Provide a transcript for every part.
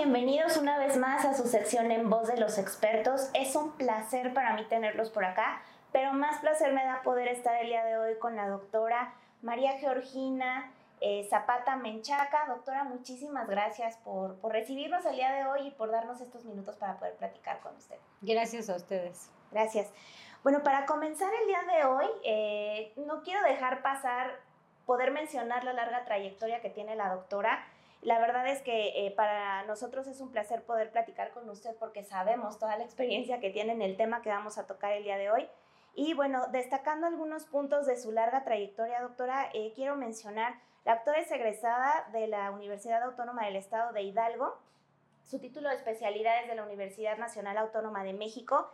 bienvenidos una vez más a su sección en voz de los expertos. Es un placer para mí tenerlos por acá, pero más placer me da poder estar el día de hoy con la doctora María Georgina eh, Zapata Menchaca. Doctora, muchísimas gracias por, recibirnos el día de hoy y por darnos estos minutos para poder platicar con usted. Gracias a ustedes. Gracias. Bueno, para comenzar el día de hoy, eh, no quiero dejar pasar poder mencionar la larga trayectoria que tiene la doctora. La verdad es que eh, para nosotros es un placer poder platicar con usted porque sabemos toda la experiencia que tiene en el tema que vamos a tocar el día de hoy. Y bueno, destacando algunos puntos de su larga trayectoria, doctora, eh, quiero mencionar, la doctora es egresada de la Universidad Autónoma del Estado de Hidalgo, su título de especialidad es de la Universidad Nacional Autónoma de México.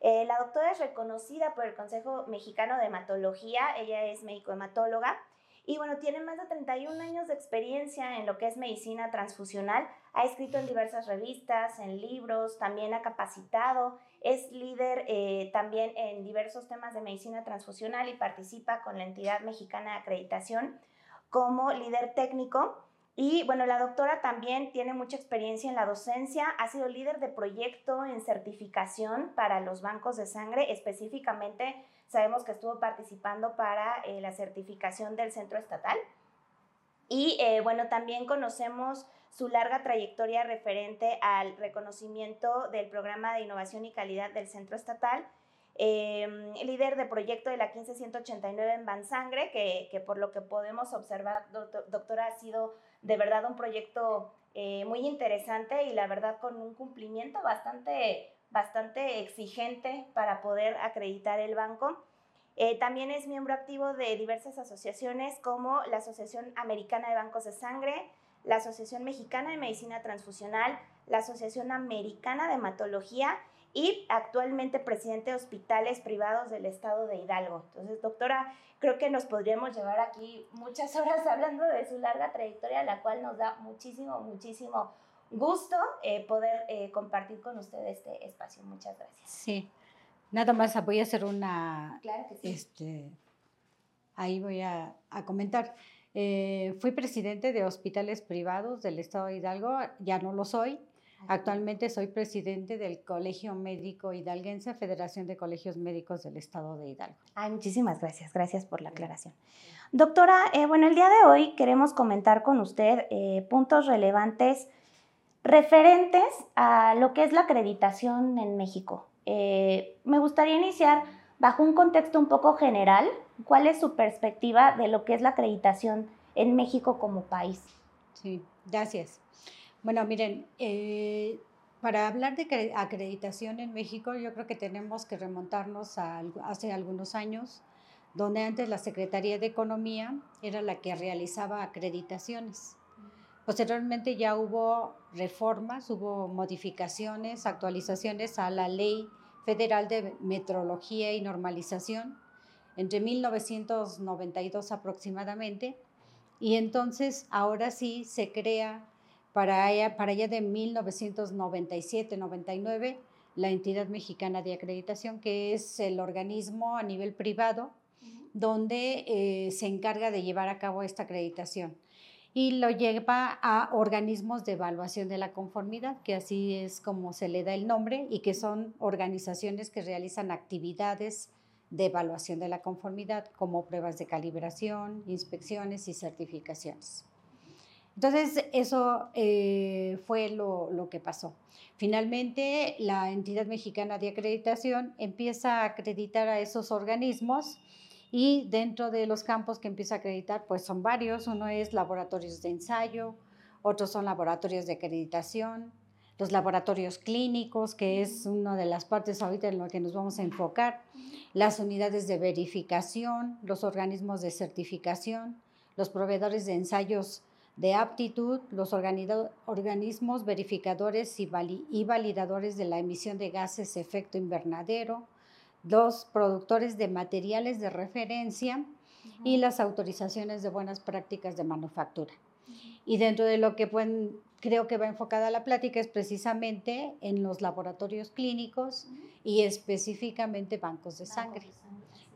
Eh, la doctora es reconocida por el Consejo Mexicano de Hematología, ella es médico-hematóloga y bueno, tiene más de 31 años de experiencia en lo que es medicina transfusional. Ha escrito en diversas revistas, en libros, también ha capacitado. Es líder eh, también en diversos temas de medicina transfusional y participa con la entidad mexicana de acreditación como líder técnico. Y bueno, la doctora también tiene mucha experiencia en la docencia, ha sido líder de proyecto en certificación para los bancos de sangre, específicamente Sabemos que estuvo participando para eh, la certificación del centro estatal. Y eh, bueno, también conocemos su larga trayectoria referente al reconocimiento del programa de innovación y calidad del centro estatal. Em, líder de proyecto de la 15189 en Bansangre, que, que por lo que podemos observar, doctora, ha sido de verdad un proyecto eh, muy interesante y la verdad con un cumplimiento bastante bastante exigente para poder acreditar el banco. Eh, también es miembro activo de diversas asociaciones como la Asociación Americana de Bancos de Sangre, la Asociación Mexicana de Medicina Transfusional, la Asociación Americana de Hematología y actualmente presidente de hospitales privados del estado de Hidalgo. Entonces, doctora, creo que nos podríamos llevar aquí muchas horas hablando de su larga trayectoria, la cual nos da muchísimo, muchísimo gusto eh, poder eh, compartir con ustedes este espacio. Muchas gracias. Sí, nada más voy a hacer una... Claro que sí. Este, ahí voy a, comentar. Eh, fui presidente de hospitales privados del Estado de Hidalgo, ya no lo soy. Actualmente soy presidente del Colegio Médico Hidalguense, Federación de Colegios Médicos del Estado de Hidalgo. Ay, muchísimas gracias, gracias por la aclaración. Doctora, bueno, el día de hoy queremos comentar con usted puntos relevantes referentes a lo que es la acreditación en México. Eh, me gustaría iniciar bajo un contexto un poco general. ¿Cuál es su perspectiva de lo que es la acreditación en México como país? Sí, gracias. Bueno, miren, eh, para hablar de acreditación en México, yo creo que tenemos que remontarnos a hace algunos años, donde antes la Secretaría de Economía era la que realizaba acreditaciones. Posteriormente ya hubo reformas, hubo modificaciones, actualizaciones a la Ley Federal de Metrología y Normalización entre 1992 aproximadamente. Y entonces ahora sí se crea para allá, para allá de 1997-99 la entidad mexicana de acreditación, que es el organismo a nivel privado donde eh, se encarga de llevar a cabo esta acreditación y lo lleva a organismos de evaluación de la conformidad, que así es como se le da el nombre y que son organizaciones que realizan actividades de evaluación de la conformidad como pruebas de calibración, inspecciones y certificaciones. Entonces, eso eh, fue lo, lo, que pasó. Finalmente, la entidad mexicana de acreditación empieza a acreditar a esos organismos y dentro de los campos que empieza a acreditar, pues son varios. Uno es laboratorios de ensayo, otros son laboratorios de acreditación, los laboratorios clínicos, que es una de las partes ahorita en lo que nos vamos a enfocar, las unidades de verificación, los organismos de certificación, los proveedores de ensayos de aptitud, los organismos verificadores y, validadores de la emisión de gases efecto invernadero, los productores de materiales de referencia y las autorizaciones de buenas prácticas de manufactura. Y dentro de lo que creo que va enfocada la plática es precisamente en los laboratorios clínicos y específicamente bancos de sangre.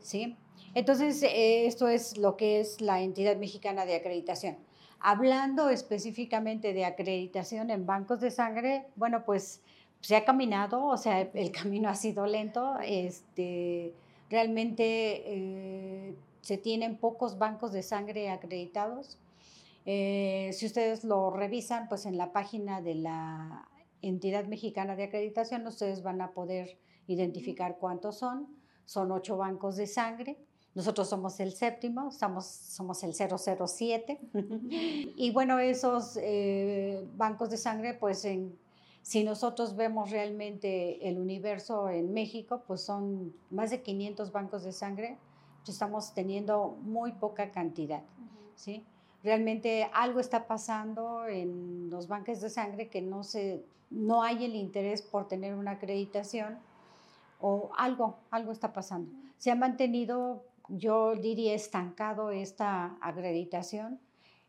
¿sí? Entonces, eh, esto es lo que es la entidad mexicana de acreditación. Hablando específicamente de acreditación en bancos de sangre, bueno, pues se ha caminado, o sea, el camino ha sido lento. Este, realmente eh, se tienen pocos bancos de sangre acreditados. Eh, si ustedes lo revisan, pues en la página de la entidad mexicana de acreditación, ustedes van a poder identificar cuántos son. Son ocho bancos de sangre. Nosotros somos el séptimo, somos, somos el 007. y bueno, esos eh, bancos de sangre, pues en, si nosotros vemos realmente el universo en México, pues son más de 500 bancos de sangre. Estamos teniendo muy poca cantidad. ¿sí? Realmente algo está pasando en los bancos de sangre que no, se, no hay el interés por tener una acreditación o algo, algo está pasando. Se ha mantenido yo diría estancado esta acreditación,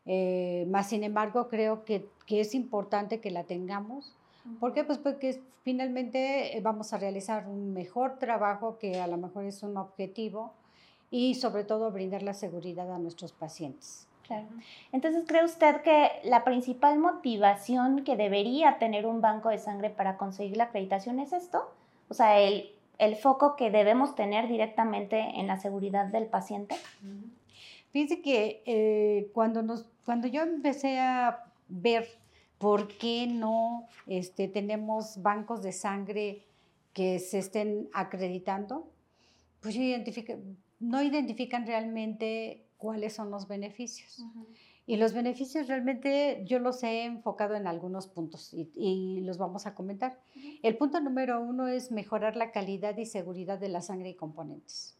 eh, más sin embargo creo que, que, es importante que la tengamos. ¿Por qué? Pues porque finalmente eh, vamos a realizar un mejor trabajo que a lo mejor es un objetivo y sobre todo brindar la seguridad a nuestros pacientes. Claro. Entonces, ¿cree usted que la principal motivación que debería tener un banco de sangre para conseguir la acreditación es esto? O sea, el el foco que debemos tener directamente en la seguridad del paciente? Fíjense que eh, cuando, nos, cuando yo empecé a ver por qué no este, tenemos bancos de sangre que se estén acreditando, pues no identifican realmente cuáles son los beneficios. Y los beneficios realmente yo los he enfocado en algunos puntos y, los vamos a comentar. El punto número uno es mejorar la calidad y seguridad de la sangre y componentes.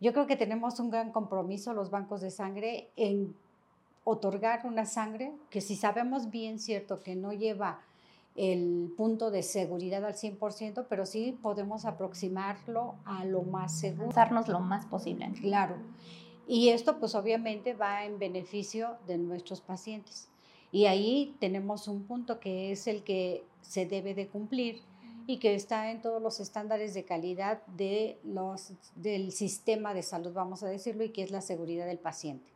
Yo creo que tenemos un gran compromiso los bancos de sangre en otorgar una sangre que si sabemos bien cierto que no lleva el punto de seguridad al 100%, pero sí podemos aproximarlo a lo más seguro. Darnos lo más posible. Claro. Y esto pues obviamente va en beneficio de nuestros pacientes. Y ahí tenemos un punto que es el que se debe de cumplir y que está en todos los estándares de calidad de los, del sistema de salud, vamos a decirlo, y que es la seguridad del paciente.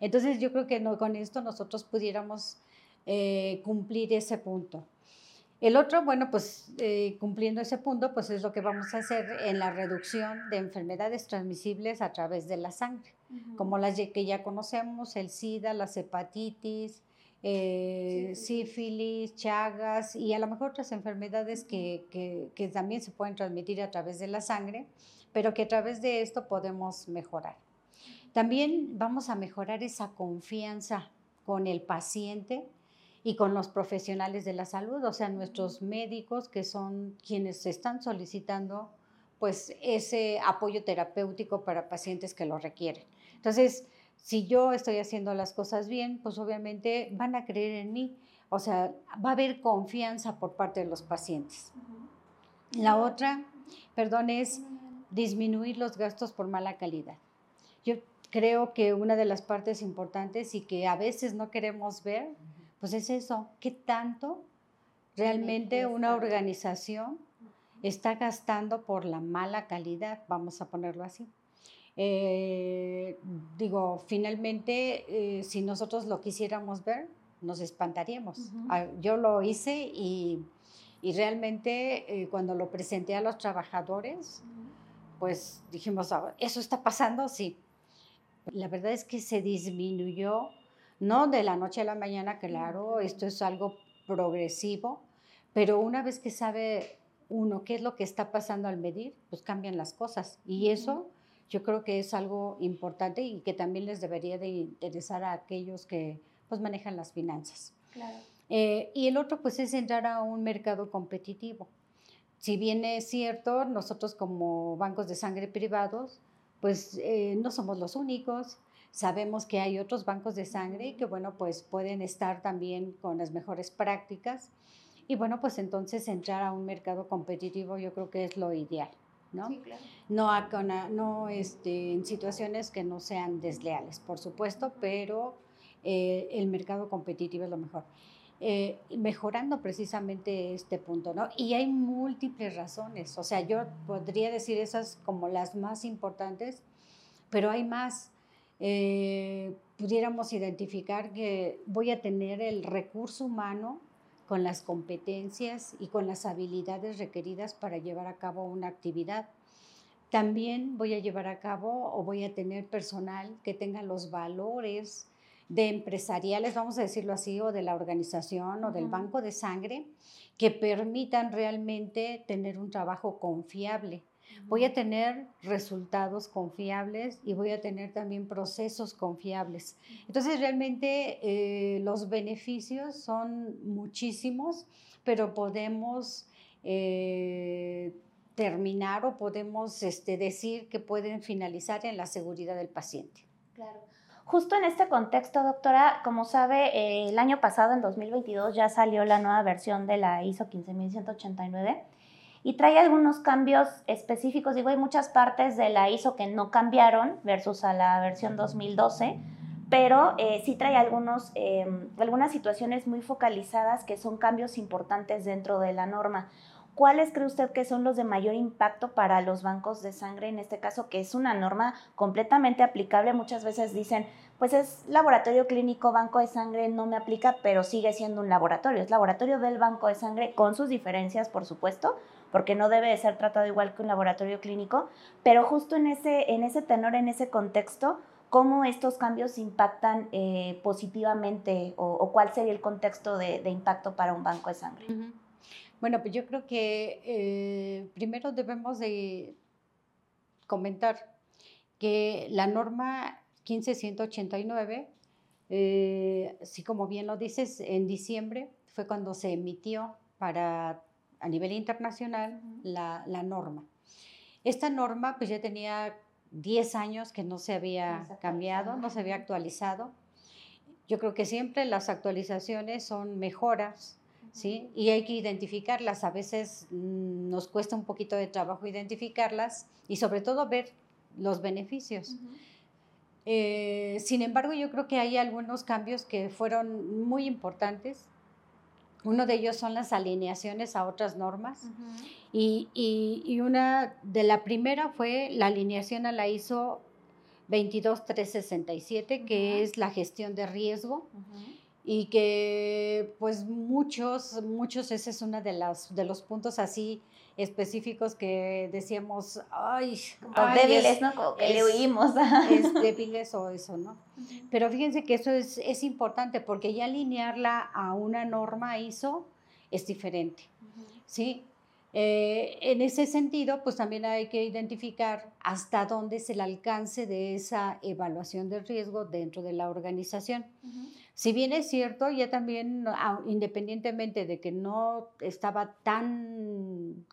Entonces yo creo que no, con esto nosotros pudiéramos eh, cumplir ese punto. El otro, bueno, pues eh, cumpliendo ese punto, pues es lo que vamos a hacer en la reducción de enfermedades transmisibles a través de la sangre, como las que ya conocemos, el SIDA, las hepatitis, eh, sífilis, chagas y a lo mejor otras enfermedades que, que, también se pueden transmitir a través de la sangre, pero que a través de esto podemos mejorar. También vamos a mejorar esa confianza con el paciente y con los profesionales de la salud, o sea, nuestros médicos que son quienes están solicitando pues ese apoyo terapéutico para pacientes que lo requieren. Entonces, si yo estoy haciendo las cosas bien, pues obviamente van a creer en mí, o sea, va a haber confianza por parte de los pacientes. La otra, perdón, es disminuir los gastos por mala calidad. Yo creo que una de las partes importantes y que a veces no queremos ver, pues es eso, ¿qué tanto realmente una organización está gastando por la mala calidad? Vamos a ponerlo así. Eh, digo, finalmente, eh, si nosotros lo quisiéramos ver, nos espantaríamos. Ah, yo lo hice y, realmente eh, cuando lo presenté a los trabajadores, pues dijimos, ah, ¿eso está pasando? Sí. La verdad es que se disminuyó no de la noche a la mañana, claro, esto es algo progresivo, pero una vez que sabe uno qué es lo que está pasando al medir, pues cambian las cosas. Y eso yo creo que es algo importante y que también les debería de interesar a aquellos que pues manejan las finanzas. Eh, y el otro pues es entrar a un mercado competitivo. Si bien es cierto, nosotros como bancos de sangre privados, pues eh, no somos los únicos. Sabemos que hay otros bancos de sangre y que, bueno, pues pueden estar también con las mejores prácticas. Y bueno, pues entonces entrar a un mercado competitivo yo creo que es lo ideal, ¿no? Sí, claro. No, a, no este, en situaciones que no sean desleales, por supuesto, pero eh, el mercado competitivo es lo mejor. Eh, mejorando precisamente este punto, ¿no? Y hay múltiples razones, o sea, yo podría decir esas como las más importantes, pero hay más. Eh, pudiéramos identificar que voy a tener el recurso humano con las competencias y con las habilidades requeridas para llevar a cabo una actividad. También voy a llevar a cabo o voy a tener personal que tenga los valores de empresariales, vamos a decirlo así, o de la organización o del banco de sangre, que permitan realmente tener un trabajo confiable. Voy a tener resultados confiables y voy a tener también procesos confiables. Entonces, realmente eh, los beneficios son muchísimos, pero podemos eh, terminar o podemos este, decir que pueden finalizar en la seguridad del paciente. Claro. Justo en este contexto, doctora, como sabe, eh, el año pasado, en 2022, ya salió la nueva versión de la ISO 15189 y trae algunos cambios específicos. Digo, hay muchas partes de la ISO que no cambiaron versus a la versión 2012, pero eh, sí trae algunos, em, algunas situaciones muy focalizadas que son cambios importantes dentro de la norma. ¿Cuáles cree usted que son los de mayor impacto para los bancos de sangre en este caso, que es una norma completamente aplicable? Muchas veces dicen, pues es laboratorio clínico, banco de sangre, no me aplica, pero sigue siendo un laboratorio. Es laboratorio del banco de sangre con sus diferencias, por supuesto, porque no debe de ser tratado igual que un laboratorio clínico, pero justo en ese, en ese tenor, en ese contexto, ¿cómo estos cambios impactan eh, positivamente o, cuál sería el contexto de, impacto para un banco de sangre? Bueno, pues yo creo que eh, primero debemos de comentar que la norma 15189, eh, así como bien lo dices, en diciembre fue cuando se emitió para a nivel internacional la, la, norma. Esta norma pues ya tenía 10 años que no se había cambiado, no se había actualizado. Yo creo que siempre las actualizaciones son mejoras ¿sí? Y hay que identificarlas. A veces mm, nos cuesta un poquito de trabajo identificarlas y sobre todo ver los beneficios. Eh, sin embargo, yo creo que hay algunos cambios que fueron muy importantes. Uno de ellos son las alineaciones a otras normas. Y, y, una de la primera fue la alineación a la ISO 22367, que es la gestión de riesgo y que pues muchos, muchos, ese es uno de, las, de los puntos así específicos que decíamos, ay, débiles, ¿no? Como que le oímos. Es débiles o eso, ¿no? Pero fíjense que eso es, es, importante porque ya alinearla a una norma ISO es diferente, ¿sí? Eh, en ese sentido, pues también hay que identificar hasta dónde es el alcance de esa evaluación del riesgo dentro de la organización. Si bien es cierto, ya también, independientemente de que no estaba tan,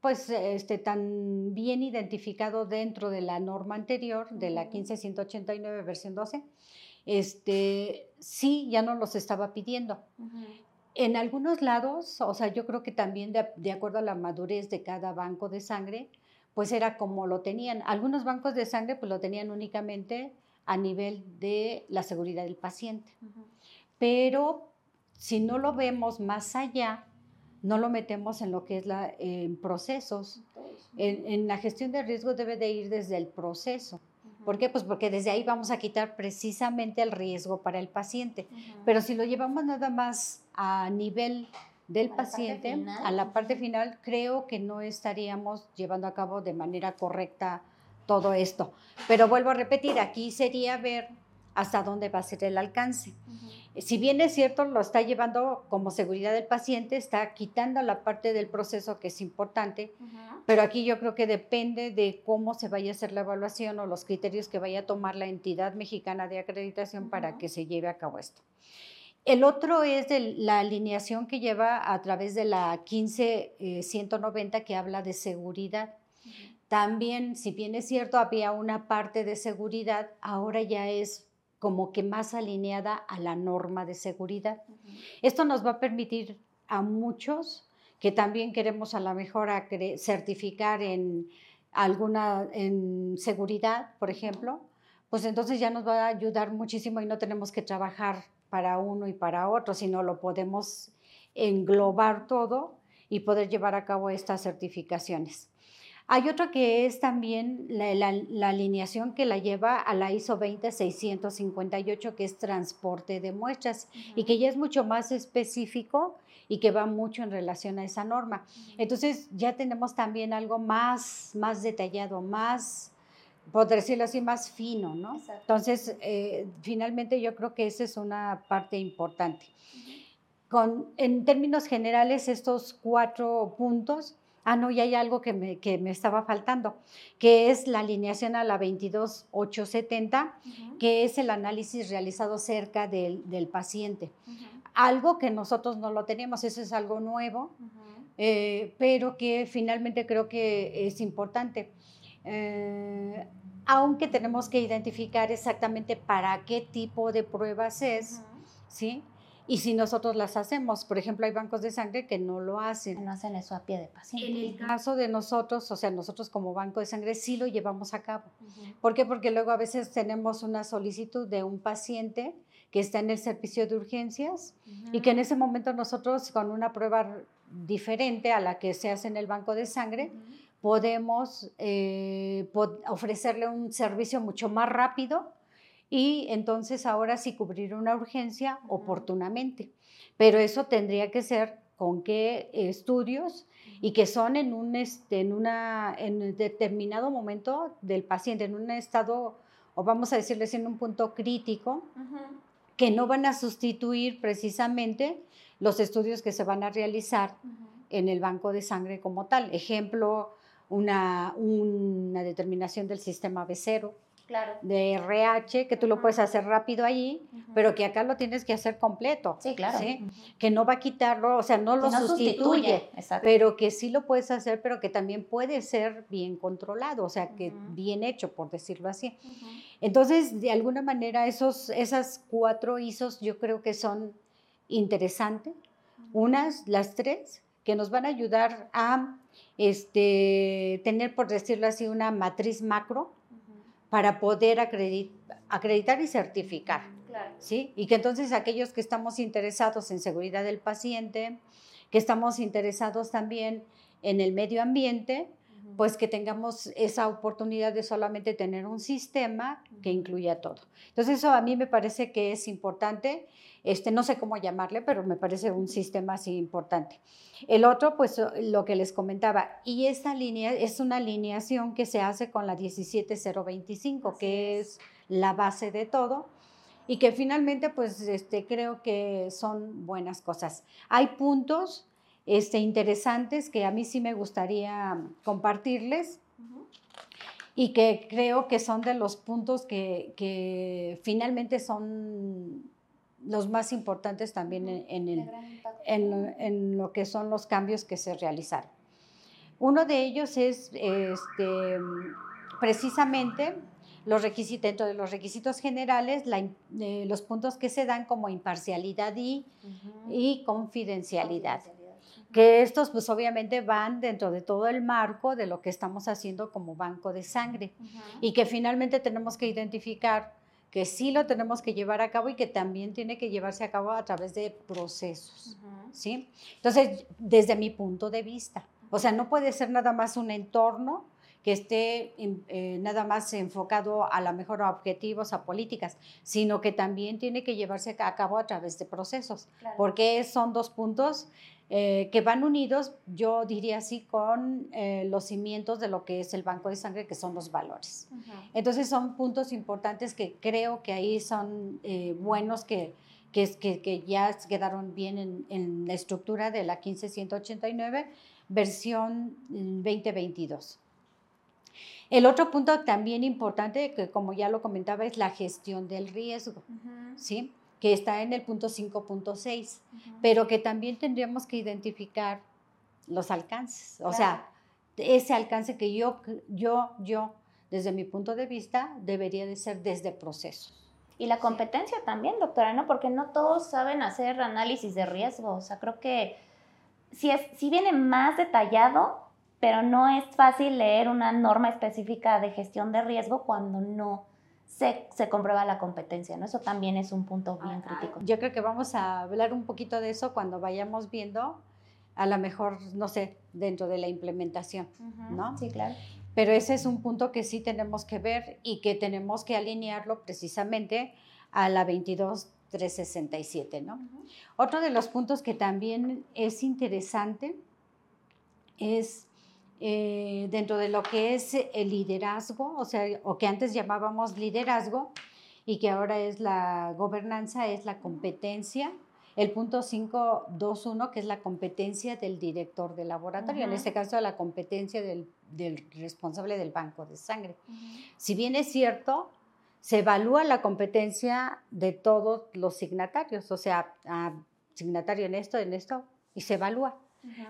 pues, este, tan bien identificado dentro de la norma anterior, de la 15189 versión 12, este, sí, ya no los estaba pidiendo. En algunos lados, o sea, yo creo que también de, de, acuerdo a la madurez de cada banco de sangre, pues era como lo tenían. Algunos bancos de sangre pues lo tenían únicamente a nivel de la seguridad del paciente. Pero si no lo vemos más allá, no lo metemos en lo que es la, en procesos. En, la gestión de riesgo debe de ir desde el proceso. ¿Por qué? Pues porque desde ahí vamos a quitar precisamente el riesgo para el paciente. Pero si lo llevamos nada más a nivel del paciente, a la parte final, creo que no estaríamos llevando a cabo de manera correcta todo esto. Pero vuelvo a repetir, aquí sería ver hasta dónde va a ser el alcance. Si bien es cierto, lo está llevando como seguridad del paciente, está quitando la parte del proceso que es importante, pero aquí yo creo que depende de cómo se vaya a hacer la evaluación o los criterios que vaya a tomar la entidad mexicana de acreditación para que se lleve a cabo esto. El otro es de la alineación que lleva a través de la 15190 eh, que habla de seguridad. También, si bien es cierto, había una parte de seguridad, ahora ya es como que más alineada a la norma de seguridad. Esto nos va a permitir a muchos que también queremos a lo mejor certificar en alguna en seguridad, por ejemplo, pues entonces ya nos va a ayudar muchísimo y no tenemos que trabajar para uno y para otro, sino lo podemos englobar todo y poder llevar a cabo estas certificaciones. Hay otro que es también la, alineación que la lleva a la ISO 20658, que es transporte de muestras, y que ya es mucho más específico y que va mucho en relación a esa norma. Entonces ya tenemos también algo más, más detallado, más, por decirlo así, más fino, ¿no? Entonces, eh, finalmente yo creo que esa es una parte importante. Con, en términos generales, estos cuatro puntos Ah, no, y hay algo que me, que me estaba faltando, que es la alineación a la 22870, que es el análisis realizado cerca del, del paciente. Algo que nosotros no lo tenemos, eso es algo nuevo, eh, pero que finalmente creo que es importante. Eh, aunque tenemos que identificar exactamente para qué tipo de pruebas es, ¿sí? Y si nosotros las hacemos. Por ejemplo, hay bancos de sangre que no lo hacen. No hacen eso a pie de paciente. En el caso de nosotros, o sea, nosotros como banco de sangre sí lo llevamos a cabo. ¿Por qué? Porque luego a veces tenemos una solicitud de un paciente que está en el servicio de urgencias y que en ese momento nosotros con una prueba diferente a la que se hace en el banco de sangre, podemos eh, ofrecerle un servicio mucho más rápido y entonces ahora sí cubrir una urgencia oportunamente. Pero eso tendría que ser con qué estudios y que son en un, este, en una, en determinado momento del paciente, en un estado, o vamos a decirles en un punto crítico, que no van a sustituir precisamente los estudios que se van a realizar en el banco de sangre como tal. Ejemplo, una, una determinación del sistema B0, de RH, que tú lo puedes hacer rápido allí, pero que acá lo tienes que hacer completo. Sí, claro. Que no va a quitarlo, o sea, no lo sustituye, pero que sí lo puedes hacer, pero que también puede ser bien controlado, o sea, que bien hecho, por decirlo así. Entonces, de alguna manera, esos, esas cuatro ISOs yo creo que son interesantes. Unas, las tres, que nos van a ayudar a este, tener, por decirlo así, una matriz macro para poder acreditar y certificar. ¿sí? Y que entonces aquellos que estamos interesados en seguridad del paciente, que estamos interesados también en el medio ambiente, pues que tengamos esa oportunidad de solamente tener un sistema que incluya todo. Entonces eso a mí me parece que es importante, este, no sé cómo llamarle, pero me parece un sistema así importante. El otro, pues lo que les comentaba, y esta línea es una alineación que se hace con la 17025, que es. la base de todo y que finalmente pues este, creo que son buenas cosas. Hay puntos este, interesantes que a mí sí me gustaría compartirles y que creo que son de los puntos que, finalmente son los más importantes también en, en, lo que son los cambios que se realizaron. Uno de ellos es este, precisamente los requisitos, dentro de los requisitos generales, eh, los puntos que se dan como imparcialidad y, y confidencialidad que estos pues obviamente van dentro de todo el marco de lo que estamos haciendo como banco de sangre. Y que finalmente tenemos que identificar que sí lo tenemos que llevar a cabo y que también tiene que llevarse a cabo a través de procesos, ¿sí? Entonces, desde mi punto de vista, o sea, no puede ser nada más un entorno que esté eh, nada más enfocado a la mejor a objetivos, a políticas, sino que también tiene que llevarse a cabo a través de procesos, porque son dos puntos eh, que van unidos, yo diría así, con eh, los cimientos de lo que es el banco de sangre, que son los valores. Entonces son puntos importantes que creo que ahí son eh, buenos, que, que, que, ya quedaron bien en, en, la estructura de la 15189, versión 2022. Mm, el otro punto también importante, que como ya lo comentaba, es la gestión del riesgo, ¿sí? Que está en el punto 5.6, pero que también tendríamos que identificar los alcances, o sea, ese alcance que yo, yo, yo, desde mi punto de vista, debería de ser desde procesos. Y la competencia también, doctora, ¿no? Porque no todos saben hacer análisis de riesgo, o sea, creo que si, es, si viene más detallado, pero no es fácil leer una norma específica de gestión de riesgo cuando no se, comprueba la competencia, ¿no? Eso también es un punto bien crítico. Yo creo que vamos a hablar un poquito de eso cuando vayamos viendo a lo mejor, no sé, dentro de la implementación, ¿no? Sí, claro. Pero ese es un punto que sí tenemos que ver y que tenemos que alinearlo precisamente a la 22367, ¿no? Otro de los puntos que también es interesante es eh, dentro de lo que es el liderazgo, o sea, o que antes llamábamos liderazgo y que ahora es la gobernanza, es la competencia. El punto 521, que es la competencia del director de laboratorio, en este caso la competencia del, responsable del banco de sangre. Si bien es cierto, se evalúa la competencia de todos los signatarios, o sea, signatario en esto, en esto, y se evalúa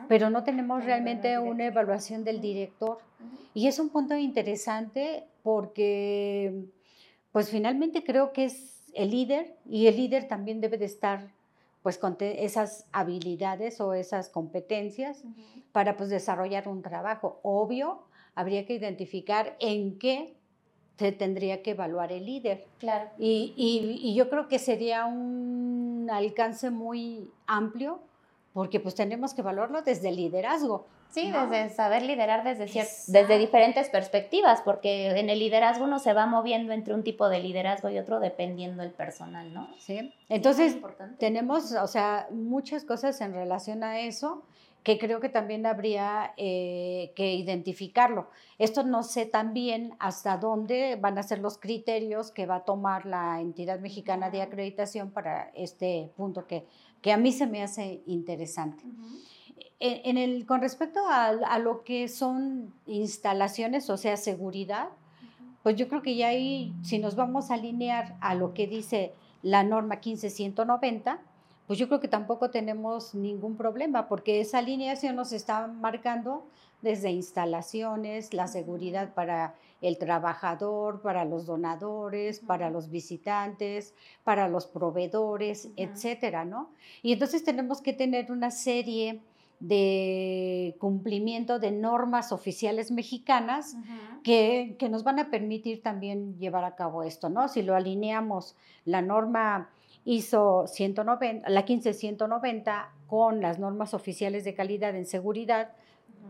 pero no tenemos realmente una evaluación del director. Y es un punto interesante porque, pues finalmente creo que es el líder y el líder también debe de estar pues con esas habilidades o esas competencias para pues desarrollar un trabajo. Obvio, habría que identificar en qué se tendría que evaluar el líder. Claro. Y, y, y yo creo que sería un alcance muy amplio porque pues tenemos que valorarlo desde el liderazgo. Sí, desde saber liderar desde, desde diferentes perspectivas, porque en el liderazgo uno se va moviendo entre un tipo de liderazgo y otro dependiendo del personal, ¿no? Sí, entonces tenemos, o sea, muchas cosas en relación a eso que creo que también habría eh, que identificarlo. Esto no sé también hasta dónde van a ser los criterios que va a tomar la entidad mexicana de acreditación para este punto que que a mí se me hace interesante. en, el, con respecto a, lo que son instalaciones, o sea, seguridad, pues yo creo que ya ahí, si nos vamos a alinear a lo que dice la norma 15190, pues yo creo que tampoco tenemos ningún problema, porque esa alineación nos está marcando desde instalaciones, la seguridad para el trabajador, para los donadores, para los visitantes, para los proveedores, etcétera, ¿no? Y entonces tenemos que tener una serie de cumplimiento de normas oficiales mexicanas que, que, nos van a permitir también llevar a cabo esto, ¿no? Si lo alineamos la norma ISO 190, la 15190 con las normas oficiales de calidad en seguridad,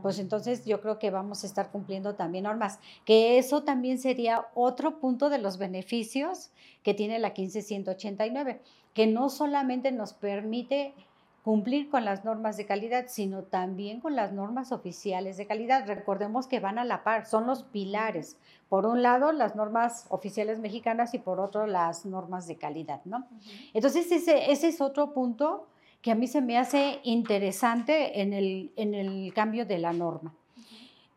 pues entonces yo creo que vamos a estar cumpliendo también normas, que eso también sería otro punto de los beneficios que tiene la 15189, que no solamente nos permite cumplir con las normas de calidad, sino también con las normas oficiales de calidad. Recordemos que van a la par, son los pilares. Por un lado, las normas oficiales mexicanas y por otro, las normas de calidad, ¿no? Entonces, ese, ese es otro punto que a mí se me hace interesante en el, en el cambio de la norma.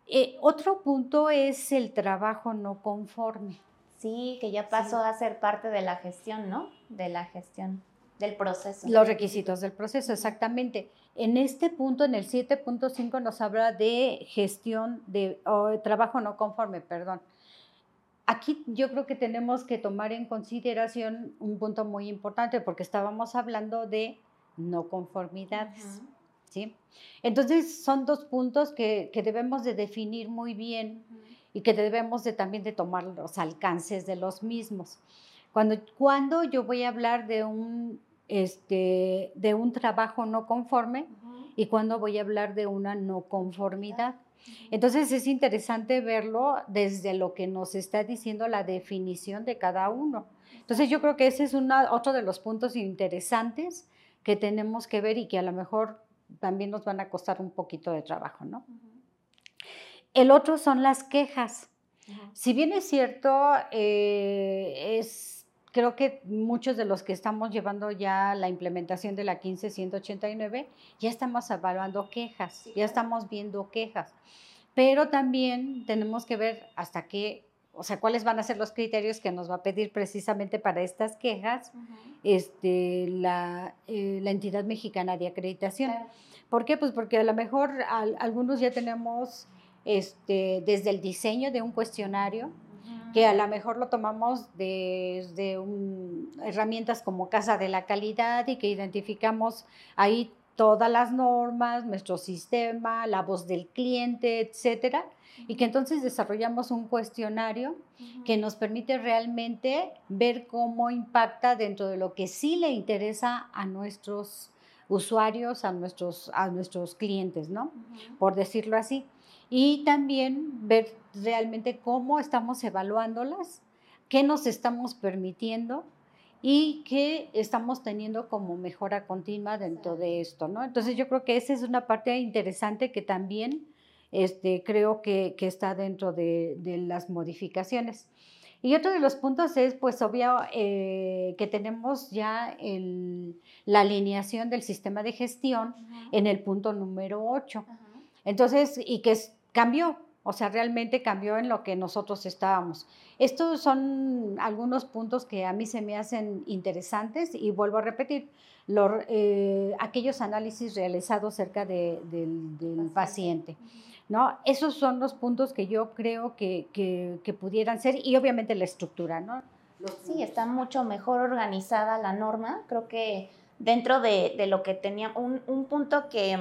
Eh, otro punto es el trabajo no conforme. Sí, que ya pasó a ser parte de la gestión, ¿no? De la gestión del proceso. Los requisitos del proceso, exactamente. En este punto, en el 7.5, nos habla de gestión de trabajo no conforme, perdón. Aquí yo creo que tenemos que tomar en consideración un punto muy importante porque estábamos hablando de no conformidades. ¿sí? Entonces son dos puntos que, debemos de definir muy bien y que debemos de, también de tomar los alcances de los mismos. Cuando, cuando yo voy a hablar de un, este, de un trabajo no conforme y cuando voy a hablar de una no conformidad. Entonces es interesante verlo desde lo que nos está diciendo la definición de cada uno. Entonces yo creo que ese es una, otro de los puntos interesantes que tenemos que ver y que a lo mejor también nos van a costar un poquito de trabajo, ¿no? El otro son las quejas. Si bien es cierto, eh, es, creo que muchos de los que estamos llevando ya la implementación de la 15189, ya estamos evaluando quejas, ya estamos viendo quejas, pero también tenemos que ver hasta qué o sea, cuáles van a ser los criterios que nos va a pedir precisamente para estas quejas este, la, eh, la, entidad mexicana de acreditación. ¿Por qué? Pues porque a lo mejor algunos ya tenemos este, desde el diseño de un cuestionario, que a lo mejor lo tomamos desde herramientas como Casa de la Calidad y que identificamos ahí todas las normas, nuestro sistema, la voz del cliente, etcétera y que entonces desarrollamos un cuestionario que nos permite realmente ver cómo impacta dentro de lo que sí le interesa a nuestros usuarios, a nuestros, a nuestros clientes, ¿no? Por decirlo así. Y también ver realmente cómo estamos evaluándolas, qué nos estamos permitiendo y qué estamos teniendo como mejora continua dentro de esto, ¿no? Entonces yo creo que esa es una parte interesante que también este, creo que, que está dentro de, de, las modificaciones. Y otro de los puntos es, pues, obvio, eh, que tenemos ya el, la alineación del sistema de gestión en el punto número 8. Entonces, y que cambió, o sea, realmente cambió en lo que nosotros estábamos. Estos son algunos puntos que a mí se me hacen interesantes y vuelvo a repetir, eh, aquellos análisis realizados cerca del, paciente. ¿no? Esos son los puntos que yo creo que, que, pudieran ser y obviamente la estructura, ¿no? Sí, está mucho mejor organizada la norma. Creo que dentro de, de lo que tenía, un, un punto que,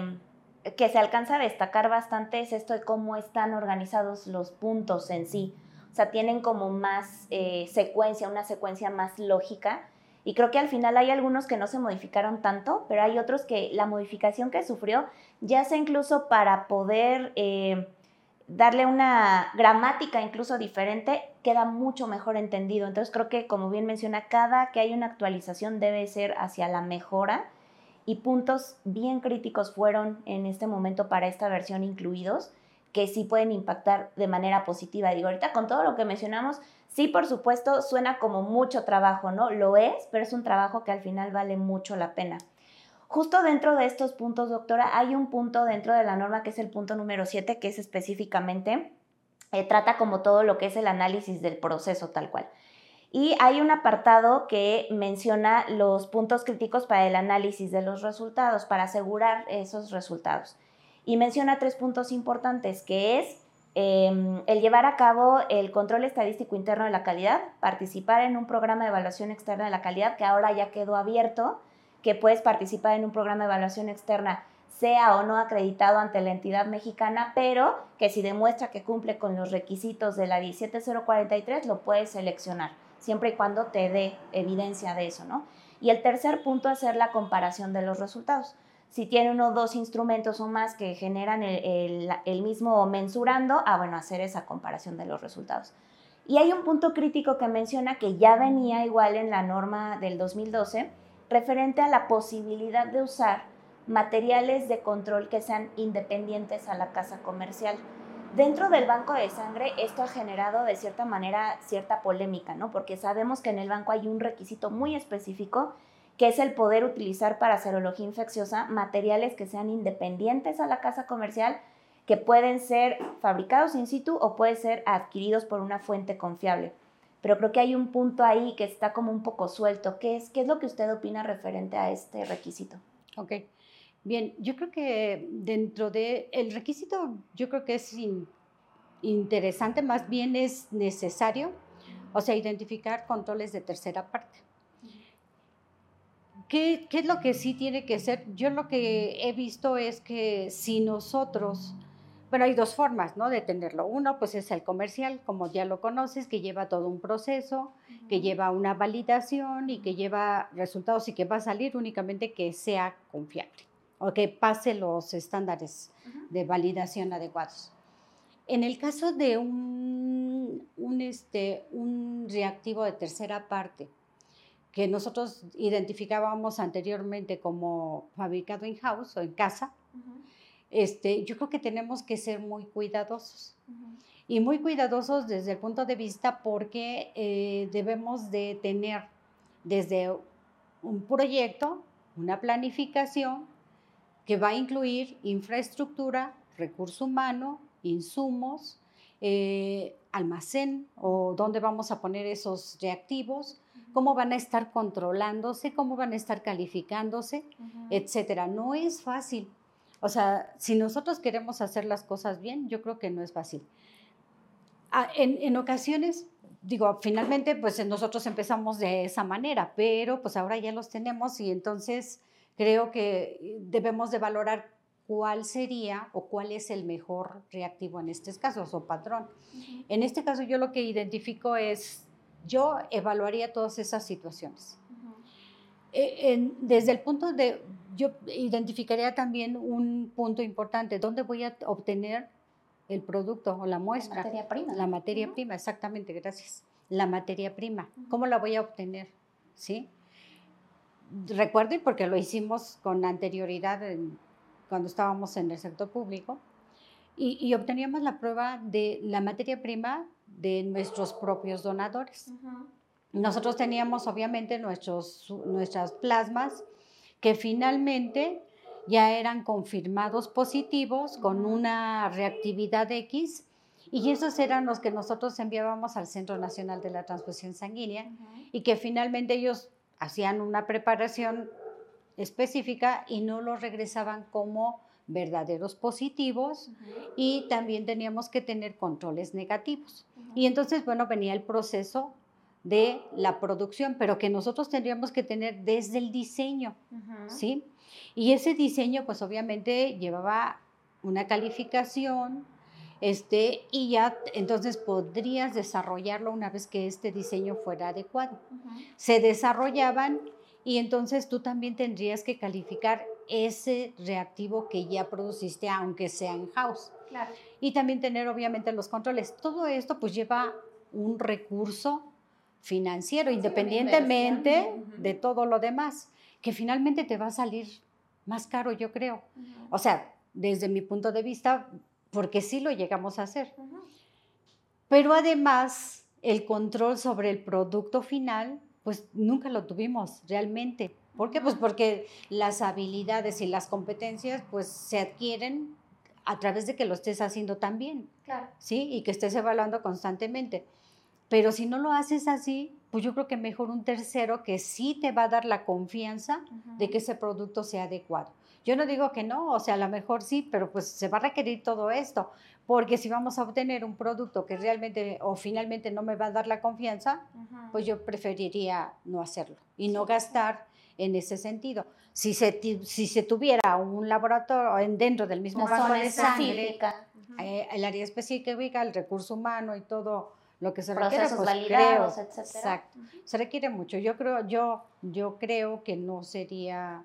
que, se alcanza a destacar bastante es esto de cómo están organizados los puntos en sí. O sea, tienen como más eh, secuencia, una secuencia más lógica. Y creo que al final hay algunos que no se modificaron tanto, pero hay otros que la modificación que sufrió ya sea incluso para poder eh, darle una gramática incluso diferente, queda mucho mejor entendido. Entonces creo que, como bien menciona, cada que hay una actualización debe ser hacia la mejora y puntos bien críticos fueron en este momento para esta versión incluidos que sí pueden impactar de manera positiva. Digo, ahorita con todo lo que mencionamos, sí, por supuesto, suena como mucho trabajo, ¿no? Lo es, pero es un trabajo que al final vale mucho la pena. Justo dentro de estos puntos, doctora, hay un punto dentro de la norma que es el punto número 7, que es específicamente, eh, trata como todo lo que es el análisis del proceso tal cual. Y hay un apartado que menciona los puntos críticos para el análisis de los resultados, para asegurar esos resultados. Y menciona tres puntos importantes, que es em, el llevar a cabo el control estadístico interno de la calidad, participar en un programa de evaluación externa de la calidad que ahora ya quedó abierto, que puedes participar en un programa de evaluación externa, sea o no acreditado ante la entidad mexicana, pero que si demuestra que cumple con los requisitos de la 17043, lo puedes seleccionar, siempre y cuando te dé evidencia de eso, ¿no? Y el tercer punto es hacer la comparación de los resultados. Si tiene uno o dos instrumentos o más que generan el, el mismo mensurando, ah, bueno, hacer esa comparación de los resultados. Y hay un punto crítico que menciona que ya venía igual en la norma del 2012, referente a la posibilidad de usar materiales de control que sean independientes a la casa comercial. Dentro del banco de sangre esto ha generado de cierta manera cierta polémica, ¿no? Porque sabemos que en el banco hay un requisito muy específico que es el poder utilizar para serología infecciosa materiales que sean independientes a la casa comercial, que pueden ser fabricados in situ o pueden ser adquiridos por una fuente confiable pero creo que hay un punto ahí que está como un poco suelto. ¿Qué es, qué es lo que usted opina referente a este requisito? Ok, bien, yo creo que dentro de el requisito, yo creo que es interesante, más bien es necesario, o sea, identificar controles de tercera parte. ¿Qué, ¿Qué, es lo que sí tiene que ser? Yo lo que he visto es que si nosotros bueno, hay dos formas, ¿no? De tenerlo. Uno, pues es el comercial, como ya lo conoces, que lleva todo un proceso, que lleva una validación y que lleva resultados y que va a salir únicamente que sea confiable o que pase los estándares de validación adecuados. En el caso de un, un, este, un reactivo de tercera parte, que nosotros identificábamos anteriormente como fabricado in-house o en casa, este, yo creo que tenemos que ser muy cuidadosos. Y muy cuidadosos desde el punto de vista porque eh, debemos de tener desde un proyecto, una planificación que va a incluir infraestructura, recurso humano, insumos, eh, almacén o dónde vamos a poner esos reactivos, cómo van a estar controlándose, cómo van a estar calificándose, etcétera. No es fácil. O sea, si nosotros queremos hacer las cosas bien, yo creo que no es fácil. Ah, en, ocasiones, digo, finalmente, pues nosotros empezamos de esa manera, pero pues ahora ya los tenemos y entonces creo que debemos de valorar cuál sería o cuál es el mejor reactivo en estos casos o patrón. En este caso yo lo que identifico es, yo evaluaría todas esas situaciones. Eh, desde el punto de yo identificaría también un punto importante, ¿dónde voy a obtener el producto o la muestra? La materia prima. La materia prima, exactamente, gracias. La materia prima, ¿cómo la voy a obtener? ¿Sí? Recuerden, porque lo hicimos con anterioridad cuando estábamos en el sector público, y, obteníamos la prueba de la materia prima de nuestros propios donadores. Nosotros teníamos obviamente nuestros, nuestras plasmas que finalmente ya eran confirmados positivos con una reactividad X y esos eran los que nosotros enviábamos al Centro Nacional de la Transfusión Sanguínea y que finalmente ellos hacían una preparación específica y no los regresaban como verdaderos positivos y también teníamos que tener controles negativos. Y entonces, bueno, venía el proceso de la producción, pero que nosotros tendríamos que tener desde el diseño, ¿sí? Y ese diseño, pues obviamente llevaba una calificación, este, y ya entonces podrías desarrollarlo una vez que este diseño fuera adecuado. Se desarrollaban y entonces tú también tendrías que calificar ese reactivo que ya produciste, aunque sea en house. Claro. Y también tener obviamente los controles. Todo esto pues lleva un recurso financiero, independientemente de todo lo demás, que finalmente te va a salir más caro, yo creo. O sea, desde mi punto de vista, porque sí lo llegamos a hacer. Pero además, el control sobre el producto final, pues nunca lo tuvimos realmente. ¿Por qué? Pues porque las habilidades y las competencias pues se adquieren a través de que lo estés haciendo también. Claro. ¿Sí? Y que estés evaluando constantemente. Pero si no lo haces así, pues yo creo que mejor un tercero que sí te va a dar la confianza de que ese producto sea adecuado. Yo no digo que no, o sea, a lo mejor sí, pero pues se va a requerir todo esto, porque si vamos a obtener un producto que realmente o finalmente no me va a dar la confianza, pues yo preferiría no hacerlo y no gastar en ese sentido. Si se, si se tuviera un laboratorio dentro del mismo banco de sangre, eh, el área específica, el recurso humano y todo lo que se requiere, pues validados, creo, Exacto. Se requiere mucho. Yo creo, yo, yo creo que no sería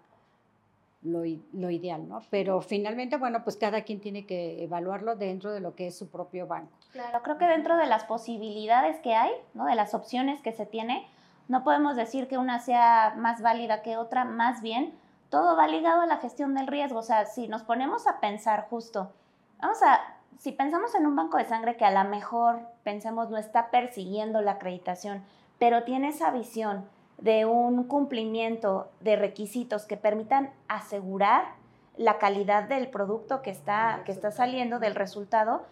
lo, lo, ideal, ¿no? Pero finalmente, bueno, pues cada quien tiene que evaluarlo dentro de lo que es su propio banco. Claro, creo que dentro de las posibilidades que hay, ¿no? De las opciones que se tiene, no podemos decir que una sea más válida que otra, más bien, todo va ligado a la gestión del riesgo. O sea, si nos ponemos a pensar justo, vamos a si pensamos en un banco de sangre que a lo mejor pensemos no está persiguiendo la acreditación, pero tiene esa visión de un cumplimiento de requisitos que permitan asegurar la calidad del producto que está, que está saliendo, del resultado,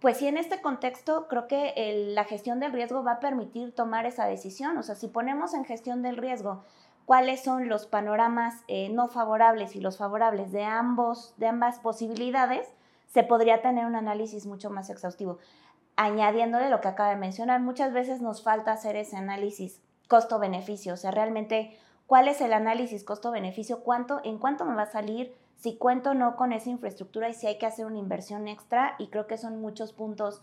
pues sí, en este contexto creo que la gestión del riesgo va a permitir tomar esa decisión. O sea, si ponemos en gestión del riesgo cuáles son los panoramas eh, no favorables y los favorables de, ambos, de ambas posibilidades, se podría tener un análisis mucho más exhaustivo. Añadiéndole lo que acaba de mencionar, muchas veces nos falta hacer ese análisis costo-beneficio, o sea, realmente cuál es el análisis costo-beneficio, cuánto, en cuánto me va a salir, si cuento o no con esa infraestructura y si hay que hacer una inversión extra, y creo que son muchos puntos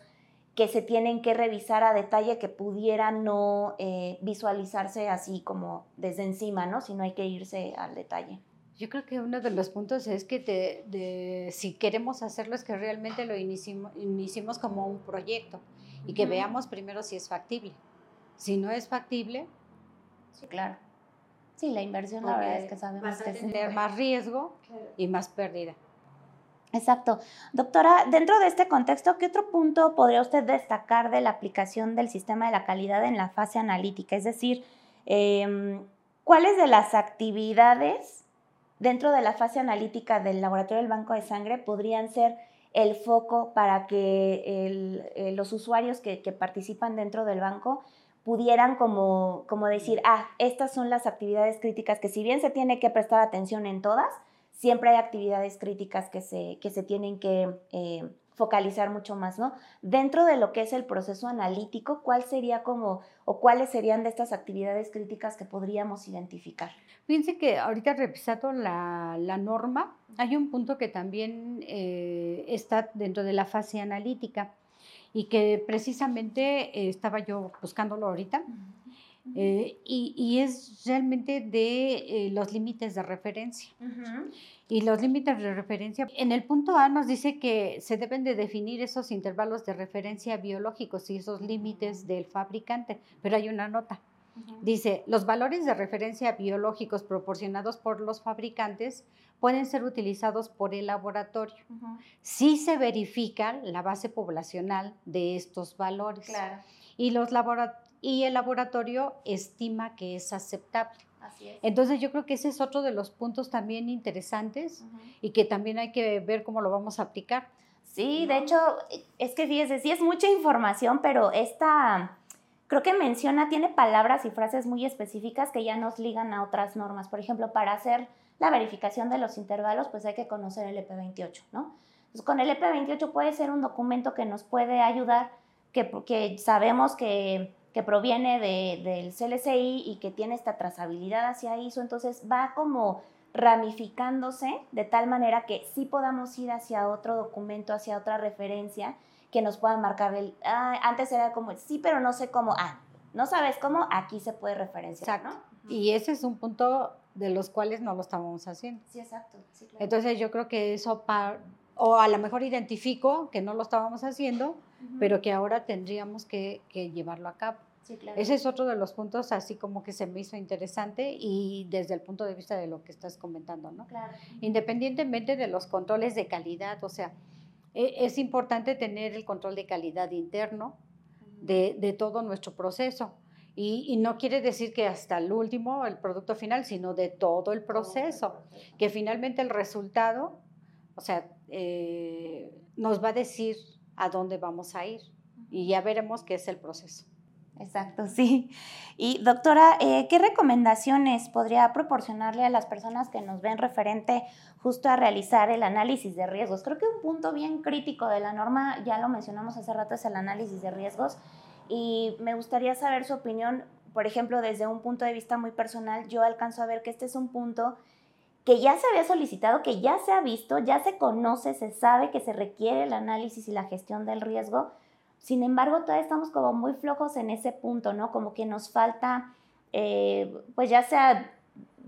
que se tienen que revisar a detalle que pudiera no eh, visualizarse así como desde encima, ¿no? Si no hay que irse al detalle. Yo creo que uno de los puntos es que de, si queremos hacerlo es que realmente lo iniciemos, como un proyecto y que veamos primero si es factible. Si no es factible, sí, claro. Sí, la inversión la verdad es que sabemos que tener más riesgo y más pérdida. Exacto. Doctora, dentro de este contexto, ¿qué otro punto podría usted destacar de la aplicación del sistema de la calidad en la fase analítica? Es decir, em, ¿cuáles de las actividades dentro de la fase analítica del laboratorio del banco de sangre podrían ser el foco para que eh, los usuarios que, participan dentro del banco pudieran como, como decir, ah, estas son las actividades críticas que si bien se tiene que prestar atención en todas, siempre hay actividades críticas que se, que se tienen que eh, focalizar mucho más, ¿no? Dentro de lo que es el proceso analítico, ¿cuál sería como o cuáles serían de estas actividades críticas que podríamos identificar? Fíjense que ahorita revisando la, la norma, hay un punto que también eh, está dentro de la fase analítica y que precisamente eh, estaba yo buscándolo ahorita. eh, y, es realmente de los límites de referencia. Y los límites de referencia, en el punto A nos dice que se deben de definir esos intervalos de referencia biológicos y esos límites del fabricante, pero hay una nota. Dice, los valores de referencia biológicos proporcionados por los fabricantes pueden ser utilizados por el laboratorio si se verifica la base poblacional de estos valores. Y, los y el laboratorio estima que es aceptable. Entonces yo creo que ese es otro de los puntos también interesantes y que también hay que ver cómo lo vamos a aplicar. Sí, de hecho, es que fíjese, sí es mucha información, pero esta creo que menciona, tiene palabras y frases muy específicas que ya nos ligan a otras normas. Por ejemplo, para hacer la verificación de los intervalos, pues hay que conocer el EP28, ¿no? Entonces, con el EP28 puede ser un documento que nos puede ayudar, que, que sabemos que, que proviene de, del CLCI y que tiene esta trazabilidad hacia ISO, entonces va como ramificándose de tal manera que sí podamos ir hacia otro documento, hacia otra referencia que nos puedan marcar el, ah, antes era como, sí, pero no sé cómo, ah, no sabes cómo, aquí se puede referenciar, exacto. Y ese es un punto de los cuales no lo estábamos haciendo. Sí, exacto. Entonces yo creo que eso, o a lo mejor identifico que no lo estábamos haciendo, pero que ahora tendríamos que, que llevarlo a cabo. Sí, claro. Ese es otro de los puntos así como que se me hizo interesante y desde el punto de vista de lo que estás comentando, ¿no? Claro. Independientemente de los controles de calidad, o sea, e, es importante tener el control de calidad interno de, todo nuestro proceso. Y, no quiere decir que hasta el último, el producto final, sino de todo el proceso, que finalmente el resultado, o sea, eh, nos va a decir a dónde vamos a ir y ya veremos qué es el proceso. Exacto, sí. Y doctora, eh, ¿qué recomendaciones podría proporcionarle a las personas que nos ven referente justo a realizar el análisis de riesgos? Creo que un punto bien crítico de la norma, ya lo mencionamos hace rato, es el análisis de riesgos. Y me gustaría saber su opinión, por ejemplo, desde un punto de vista muy personal, yo alcanzo a ver que este es un punto que ya se había solicitado, que ya se ha visto, ya se conoce, se sabe que se requiere el análisis y la gestión del riesgo, sin embargo, todavía estamos como muy flojos en ese punto, ¿no? Como que nos falta, eh, pues ya sea,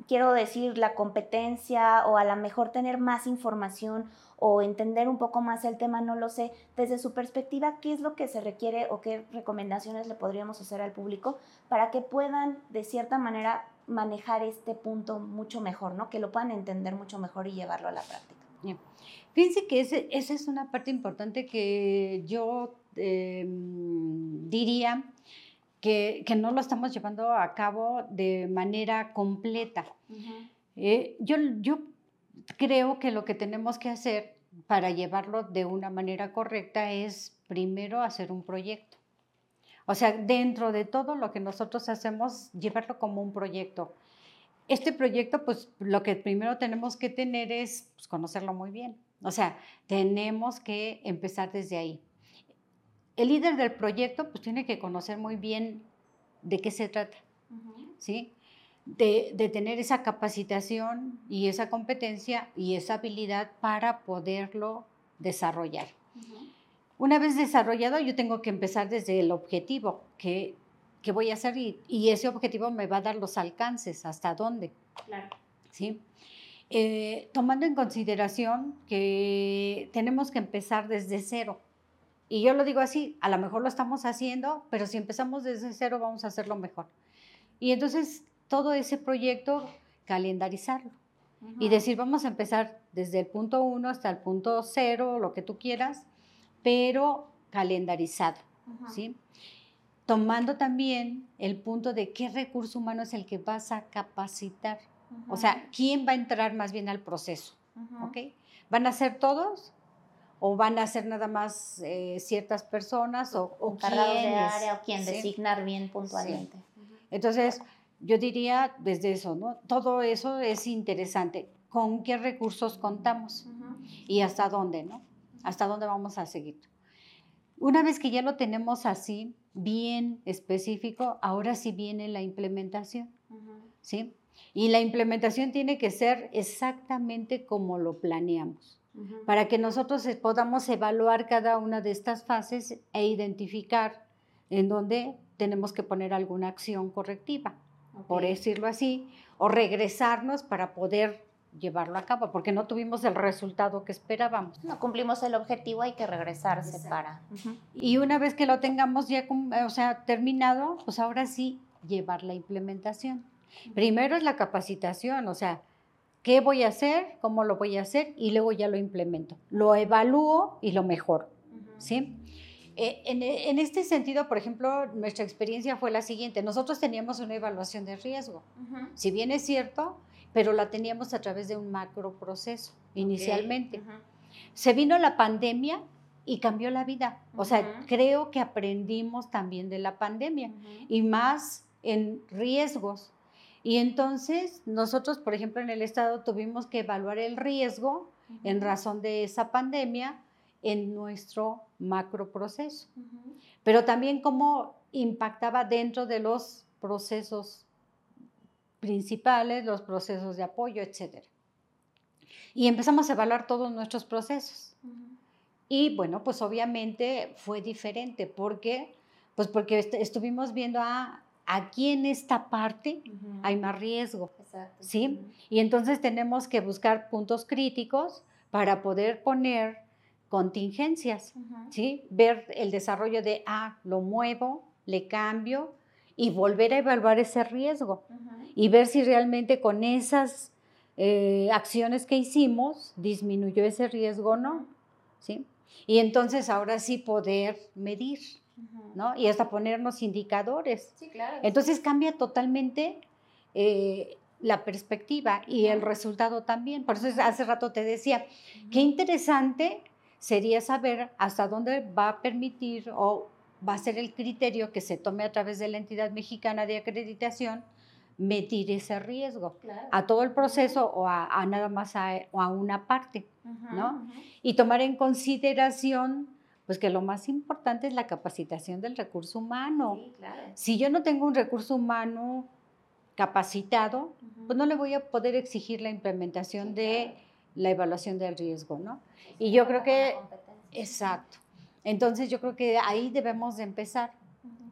quiero decir, la competencia o a lo mejor tener más información o entender un poco más el tema, no lo sé. Desde su perspectiva, ¿qué es lo que se requiere o qué recomendaciones le podríamos hacer al público para que puedan, de cierta manera, manejar este punto mucho mejor, ¿no? Que lo puedan entender mucho mejor y llevarlo a la práctica. Fíjense que esa es una parte importante que yo Em, diría que, no lo estamos llevando a cabo de manera completa. Eh, yo, yo creo que lo que tenemos que hacer para llevarlo de una manera correcta es primero hacer un proyecto. O sea, dentro de todo lo que nosotros hacemos, llevarlo como un proyecto. Este proyecto, pues lo que primero tenemos que tener es pues, conocerlo muy bien. O sea, tenemos que empezar desde ahí el líder del proyecto pues tiene que conocer muy bien de qué se trata, ¿sí? De, tener esa capacitación y esa competencia y esa habilidad para poderlo desarrollar. Una vez desarrollado, yo tengo que empezar desde el objetivo que, voy a hacer y, ese objetivo me va a dar los alcances, hasta dónde. Claro. ¿Sí? Eh, tomando en consideración que tenemos que empezar desde cero. Y yo lo digo así, a lo mejor lo estamos haciendo, pero si empezamos desde cero vamos a hacerlo mejor. Y entonces todo ese proyecto, calendarizarlo. Y decir, vamos a empezar desde el punto uno hasta el punto cero, lo que tú quieras, pero calendarizado, ¿sí? Tomando también el punto de qué recurso humano es el que vas a capacitar. O sea, ¿quién va a entrar más bien al proceso? ¿Ok? ¿Van a ser todos? O van a ser nada más eh, ciertas personas o, o de área o quién designar bien puntualmente. Entonces, yo diría desde eso, ¿no? Todo eso es interesante. ¿Con qué recursos contamos? Y hasta dónde, ¿no? Hasta dónde vamos a seguir. Una vez que ya lo tenemos así, bien específico, ahora sí viene la implementación, ¿sí? Y la implementación tiene que ser exactamente como lo planeamos para que nosotros podamos evaluar cada una de estas fases e identificar en dónde tenemos que poner alguna acción correctiva, por decirlo así, o regresarnos para poder llevarlo a cabo, porque no tuvimos el resultado que esperábamos. No cumplimos el objetivo, hay que regresarse para. Y una vez que lo tengamos ya, o sea, terminado, pues ahora sí llevar la implementación. Primero es la capacitación, o sea, ¿qué voy a hacer? ¿Cómo lo voy a hacer? Y luego ya lo implemento. Lo evalúo y lo mejoro, ¿sí? Eh, en, este sentido, por ejemplo, nuestra experiencia fue la siguiente. Nosotros teníamos una evaluación de riesgo. Si bien es cierto, pero la teníamos a través de un macro proceso inicialmente. Se vino la pandemia y cambió la vida. O sea, creo que aprendimos también de la pandemia y más en riesgos. Y entonces nosotros, por ejemplo, en el Estado tuvimos que evaluar el riesgo en razón de esa pandemia en nuestro macro proceso, pero también cómo impactaba dentro de los procesos principales, los procesos de apoyo, etc. Y empezamos a evaluar todos nuestros procesos. Y bueno, pues obviamente fue diferente. Porque, pues porque estuvimos viendo a, aquí en esta parte hay más riesgo, ¿sí? Y entonces tenemos que buscar puntos críticos para poder poner contingencias, ¿sí? Ver el desarrollo de, ah, lo muevo, le cambio y volver a evaluar ese riesgo y ver si realmente con esas eh, acciones que hicimos disminuyó ese riesgo o no. ¿sí? Y entonces ahora sí poder medir, ¿no? Y hasta ponernos indicadores. Sí, claro. Entonces cambia totalmente eh, la perspectiva y el resultado también. Por eso hace rato te decía, qué interesante sería saber hasta dónde va a permitir o va a ser el criterio que se tome a través de la entidad mexicana de acreditación medir ese riesgo a todo el proceso o a, nada más a, o a una parte, ¿no? Y tomar en consideración, pues que lo más importante es la capacitación del recurso humano. Si yo no tengo un recurso humano capacitado, pues no le voy a poder exigir la implementación de la evaluación del riesgo, ¿no? y yo creo que, exacto. Entonces yo creo que ahí debemos de empezar.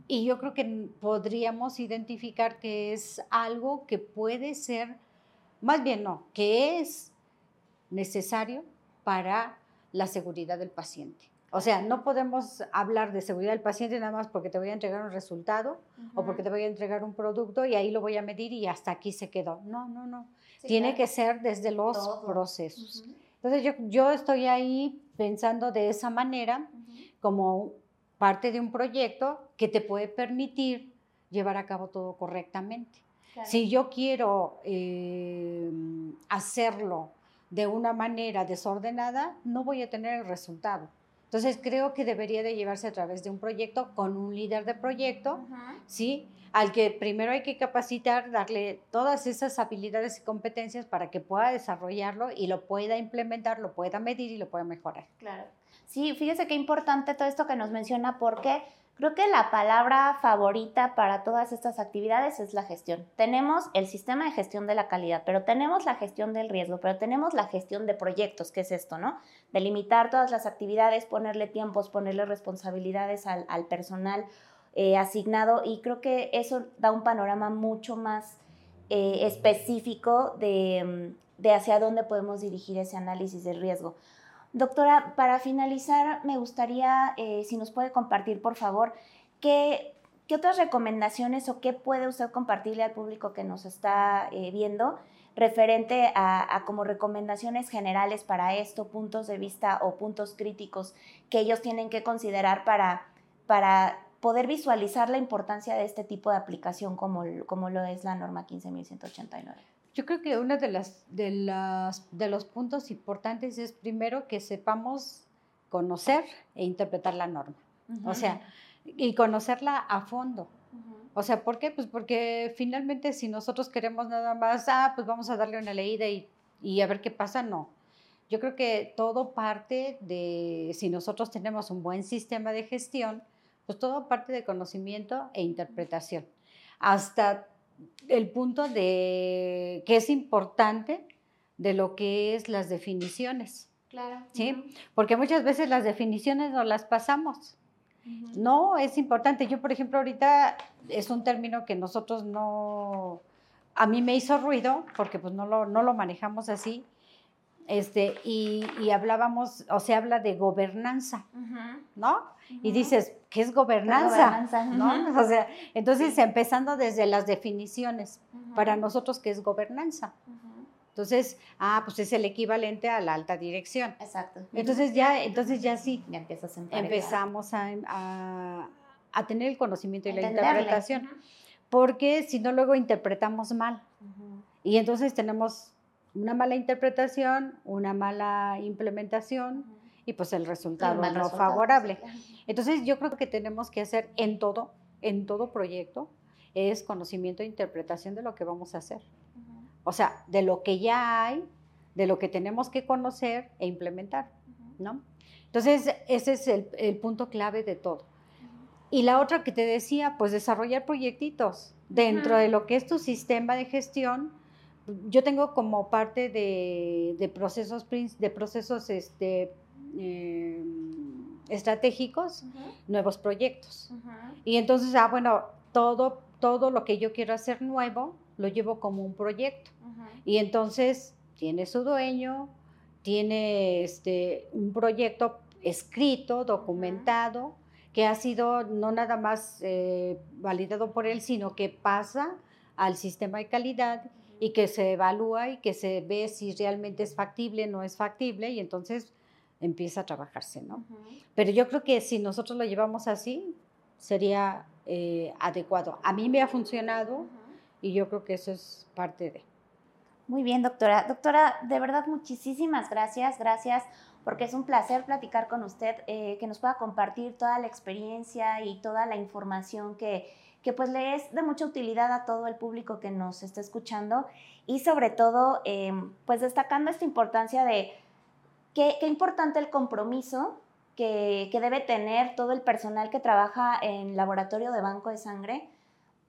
Y yo creo que podríamos identificar que es algo que puede ser, más bien no, que es necesario para la seguridad del paciente. O sea, no podemos hablar de seguridad del paciente nada más porque te voy a entregar un resultado o porque te voy a entregar un producto y ahí lo voy a medir y hasta aquí se quedó. No, no, no. Tiene que ser desde los procesos. Entonces yo, yo estoy ahí pensando de esa manera como parte de un proyecto que te puede permitir llevar a cabo todo correctamente. Si yo quiero eh, hacerlo de una manera desordenada, no voy a tener el resultado. Entonces creo que debería de llevarse a través de un proyecto con un líder de proyecto, ¿sí? Al que primero hay que capacitar, darle todas esas habilidades y competencias para que pueda desarrollarlo y lo pueda implementar, lo pueda medir y lo pueda mejorar. Claro. Sí, fíjese qué importante todo esto que nos menciona porque creo que la palabra favorita para todas estas actividades es la gestión. Tenemos el sistema de gestión de la calidad, pero tenemos la gestión del riesgo, pero tenemos la gestión de proyectos, que es esto, ¿no? Delimitar todas las actividades, ponerle tiempos, ponerle responsabilidades al, personal eh, asignado y creo que eso da un panorama mucho más eh, específico de, de hacia dónde podemos dirigir ese análisis del riesgo. Doctora, para finalizar, me gustaría, eh, si nos puede compartir, por favor, qué, otras recomendaciones o qué puede usted compartirle al público que nos está eh, viendo referente a, como recomendaciones generales para esto, puntos de vista o puntos críticos que ellos tienen que considerar para, para poder visualizar la importancia de este tipo de aplicación como, como lo es la norma 15.189. Yo creo que uno de, las, de, las, de los puntos importantes es primero que sepamos conocer e interpretar la norma. O sea, y conocerla a fondo. O sea, ¿por qué? Pues porque finalmente si nosotros queremos nada más, ah, pues vamos a darle una leída y, y a ver qué pasa, no. Yo creo que todo parte de, si nosotros tenemos un buen sistema de gestión, pues todo parte de conocimiento e interpretación. Hasta el punto de que es importante de lo que es las definiciones. Claro. ¿Sí? Porque muchas veces las definiciones no las pasamos. No, es importante. Yo, por ejemplo, ahorita es un término que nosotros no, a mí me hizo ruido porque pues no lo, no lo manejamos así. Este, y, y hablábamos, o se habla de gobernanza, ¿no? Y dices, ¿qué es gobernanza? ¿no? O sea, entonces empezando desde las definiciones, para nosotros, ¿qué es gobernanza? Entonces, ah, pues es el equivalente a la alta dirección. Exacto. Entonces ya, entonces ya sí. Ya empiezas a empezamos a, a, a, tener el conocimiento y la interpretación. Porque si no, luego interpretamos mal. Y entonces tenemos una mala interpretación, una mala implementación y pues el resultado no favorable. Entonces yo creo que tenemos que hacer en todo, en todo proyecto, es conocimiento e interpretación de lo que vamos a hacer. O sea, de lo que ya hay, de lo que tenemos que conocer e implementar, ¿no? Entonces, ese es el, punto clave de todo. Y la otra que te decía, pues desarrollar proyectitos dentro de lo que es tu sistema de gestión. Yo tengo como parte de, procesos, de procesos este, em, estratégicos nuevos proyectos. Y entonces, ah, bueno, todo, todo lo que yo quiero hacer nuevo lo llevo como un proyecto. Y entonces tiene su dueño, tiene este, un proyecto escrito, documentado, que ha sido no nada más eh, validado por él, sino que pasa al sistema de calidad y que se evalúa y que se ve si realmente es factible, no es factible, y entonces empieza a trabajarse, ¿no? Pero yo creo que si nosotros lo llevamos así, sería eh, adecuado. A mí me ha funcionado y yo creo que eso es parte de. Muy bien, doctora. Doctora, de verdad muchísimas gracias, gracias, porque es un placer platicar con usted, eh, que nos pueda compartir toda la experiencia y toda la información que, que pues le es de mucha utilidad a todo el público que nos está escuchando y sobre todo eh, pues destacando esta importancia de qué, qué importante el compromiso que, que, debe tener todo el personal que trabaja en laboratorio de banco de sangre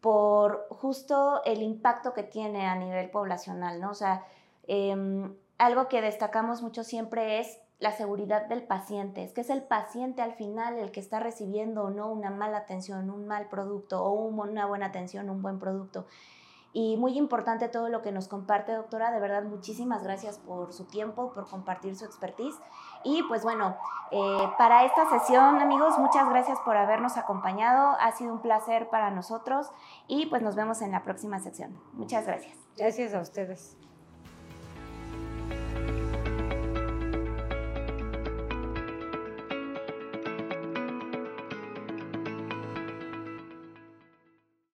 por justo el impacto que tiene a nivel poblacional, ¿no? O sea, em, algo que destacamos mucho siempre es la seguridad del paciente, es que es el paciente al final el que está recibiendo o no una mala atención, un mal producto o una buena atención, un buen producto. Y muy importante todo lo que nos comparte, doctora. De verdad, muchísimas gracias por su tiempo, por compartir su expertise. Y pues bueno, eh, para esta sesión, amigos, muchas gracias por habernos acompañado. Ha sido un placer para nosotros y pues nos vemos en la próxima sección. Muchas gracias. Gracias a ustedes.